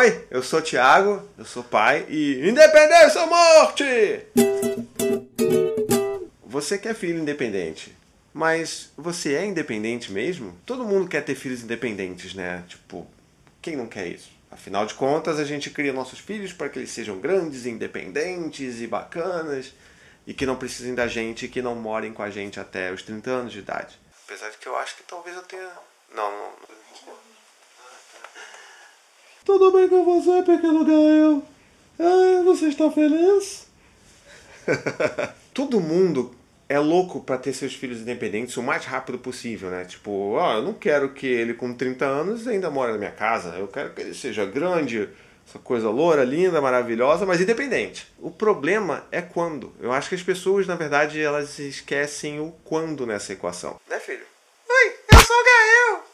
Oi, eu sou Thiago, eu sou pai e. Independência ou morte! Você quer filho independente, mas você é independente mesmo? Todo mundo quer ter filhos independentes, né? Tipo, quem não quer isso? Afinal de contas, a gente cria nossos filhos para que eles sejam grandes, independentes e bacanas e que não precisem da gente e que não morem com a gente até os 30 anos de idade. Apesar de que eu acho que talvez eu tenha. Não, não. Tudo bem com você, pequeno Gael? Ah, você está feliz? Todo mundo é louco para ter seus filhos independentes o mais rápido possível, né? Tipo, ó, eu não quero que ele com 30 anos ainda mora na minha casa. Eu quero que ele seja grande, essa coisa loura, linda, maravilhosa, mas independente. O problema é quando. Eu acho que as pessoas, na verdade, elas esquecem o quando nessa equação. Né, filho? Oi, eu sou o Gael.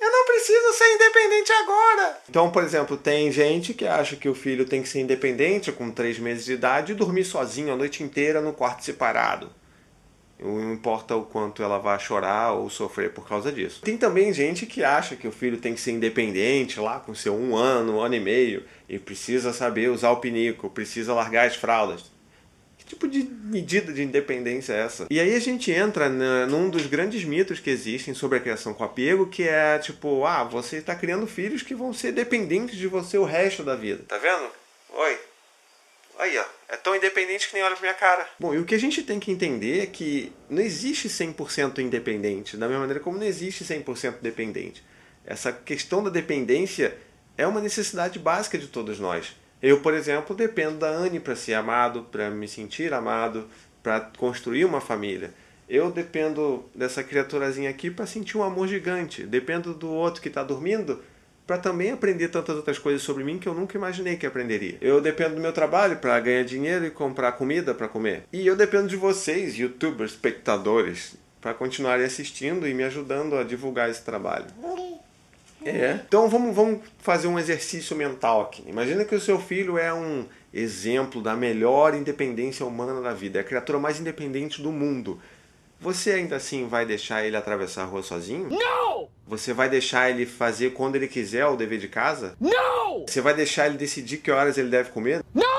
Eu não preciso ser independente agora. Então, por exemplo, tem gente que acha que o filho tem que ser independente com 3 meses de idade e dormir sozinho a noite inteira no quarto separado. Não importa o quanto ela vai chorar ou sofrer por causa disso. Tem também gente que acha que o filho tem que ser independente lá com seu um ano, um ano e meio, e precisa saber usar o pinico, precisa largar as fraldas. Tipo de medida de independência é essa? E aí a gente entra num dos grandes mitos que existem sobre a criação com apego, que é tipo, ah, você está criando filhos que vão ser dependentes de você o resto da vida. Tá vendo? Oi. Aí, ó. É tão independente que nem olha pra minha cara. Bom, e o que a gente tem que entender é que não existe 100% independente, da mesma maneira como não existe 100% dependente. Essa questão da dependência é uma necessidade básica de todos nós. Eu, por exemplo, dependo da Anne para ser amado, para me sentir amado, para construir uma família. Eu dependo dessa criaturazinha aqui para sentir um amor gigante. Dependo do outro que está dormindo para também aprender tantas outras coisas sobre mim que eu nunca imaginei que aprenderia. Eu dependo do meu trabalho para ganhar dinheiro e comprar comida para comer. E eu dependo de vocês, youtubers, espectadores, para continuarem assistindo e me ajudando a divulgar esse trabalho. É. Então vamos, vamos fazer um exercício mental aqui. Imagina que o seu filho é um exemplo da melhor independência humana da vida, é a criatura mais independente do mundo. Você ainda assim vai deixar ele atravessar a rua sozinho? Não! Você vai deixar ele fazer quando ele quiser o dever de casa? Não! Você vai deixar ele decidir que horas ele deve comer? Não!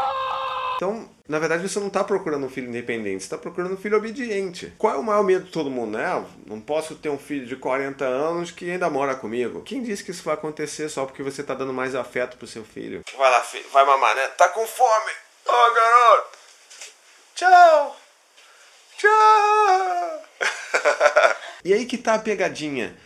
Então, na verdade, você não está procurando um filho independente, você está procurando um filho obediente. Qual é o maior medo de todo mundo, né? Não posso ter um filho de 40 anos que ainda mora comigo. Quem disse que isso vai acontecer só porque você está dando mais afeto pro seu filho? Vai lá, filho, vai mamar, né? Tá com fome! Ô, oh, garoto! Tchau! Tchau! e aí que tá a pegadinha.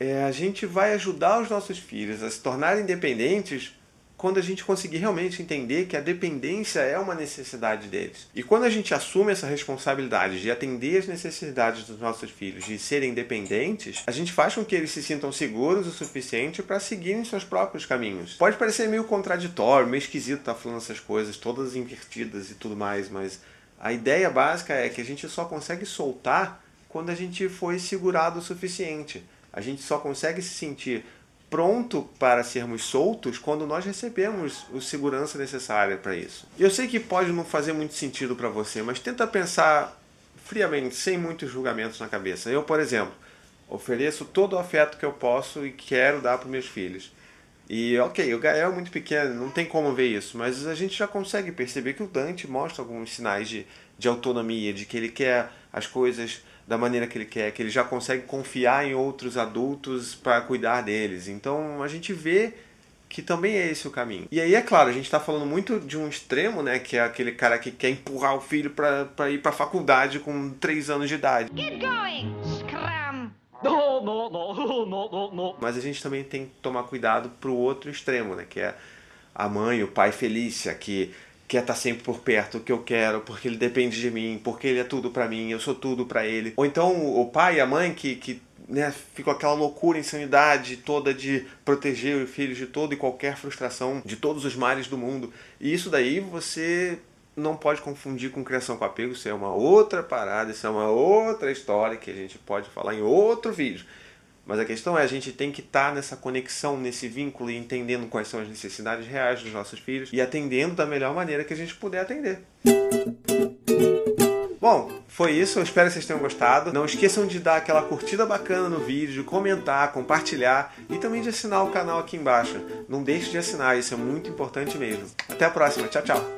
É, a gente vai ajudar os nossos filhos a se tornarem independentes quando a gente conseguir realmente entender que a dependência é uma necessidade deles. E quando a gente assume essa responsabilidade de atender as necessidades dos nossos filhos, de serem independentes, a gente faz com que eles se sintam seguros o suficiente para seguirem seus próprios caminhos. Pode parecer meio contraditório, meio esquisito estar tá falando essas coisas todas invertidas e tudo mais, mas a ideia básica é que a gente só consegue soltar quando a gente foi segurado o suficiente. A gente só consegue se sentir pronto para sermos soltos quando nós recebemos a segurança necessária para isso. Eu sei que pode não fazer muito sentido para você, mas tenta pensar friamente, sem muitos julgamentos na cabeça. Eu, por exemplo, ofereço todo o afeto que eu posso e quero dar para meus filhos. E ok, o Gael é muito pequeno, não tem como ver isso, mas a gente já consegue perceber que o Dante mostra alguns sinais de, de autonomia, de que ele quer as coisas da maneira que ele quer, que ele já consegue confiar em outros adultos para cuidar deles. Então a gente vê que também é esse o caminho. E aí, é claro, a gente está falando muito de um extremo, né? Que é aquele cara que quer empurrar o filho para ir para a faculdade com 3 anos de idade. Get going, scram! No, no, no, no, no, no. Mas a gente também tem que tomar cuidado pro outro extremo, né? Que é a mãe, o pai Felícia, que quer estar tá sempre por perto, que eu quero, porque ele depende de mim, porque ele é tudo para mim, eu sou tudo para ele. Ou então o pai e a mãe que, que né, ficam aquela loucura, insanidade toda de proteger os filhos de toda e qualquer frustração, de todos os males do mundo. E isso daí você não pode confundir com criação com apego, isso é uma outra parada, isso é uma outra história que a gente pode falar em outro vídeo. Mas a questão é, a gente tem que estar tá nessa conexão, nesse vínculo e entendendo quais são as necessidades reais dos nossos filhos e atendendo da melhor maneira que a gente puder atender. Bom, foi isso. Eu espero que vocês tenham gostado. Não esqueçam de dar aquela curtida bacana no vídeo, de comentar, compartilhar e também de assinar o canal aqui embaixo. Não deixe de assinar, isso é muito importante mesmo. Até a próxima. Tchau, tchau.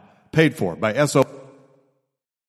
Paid for by SO.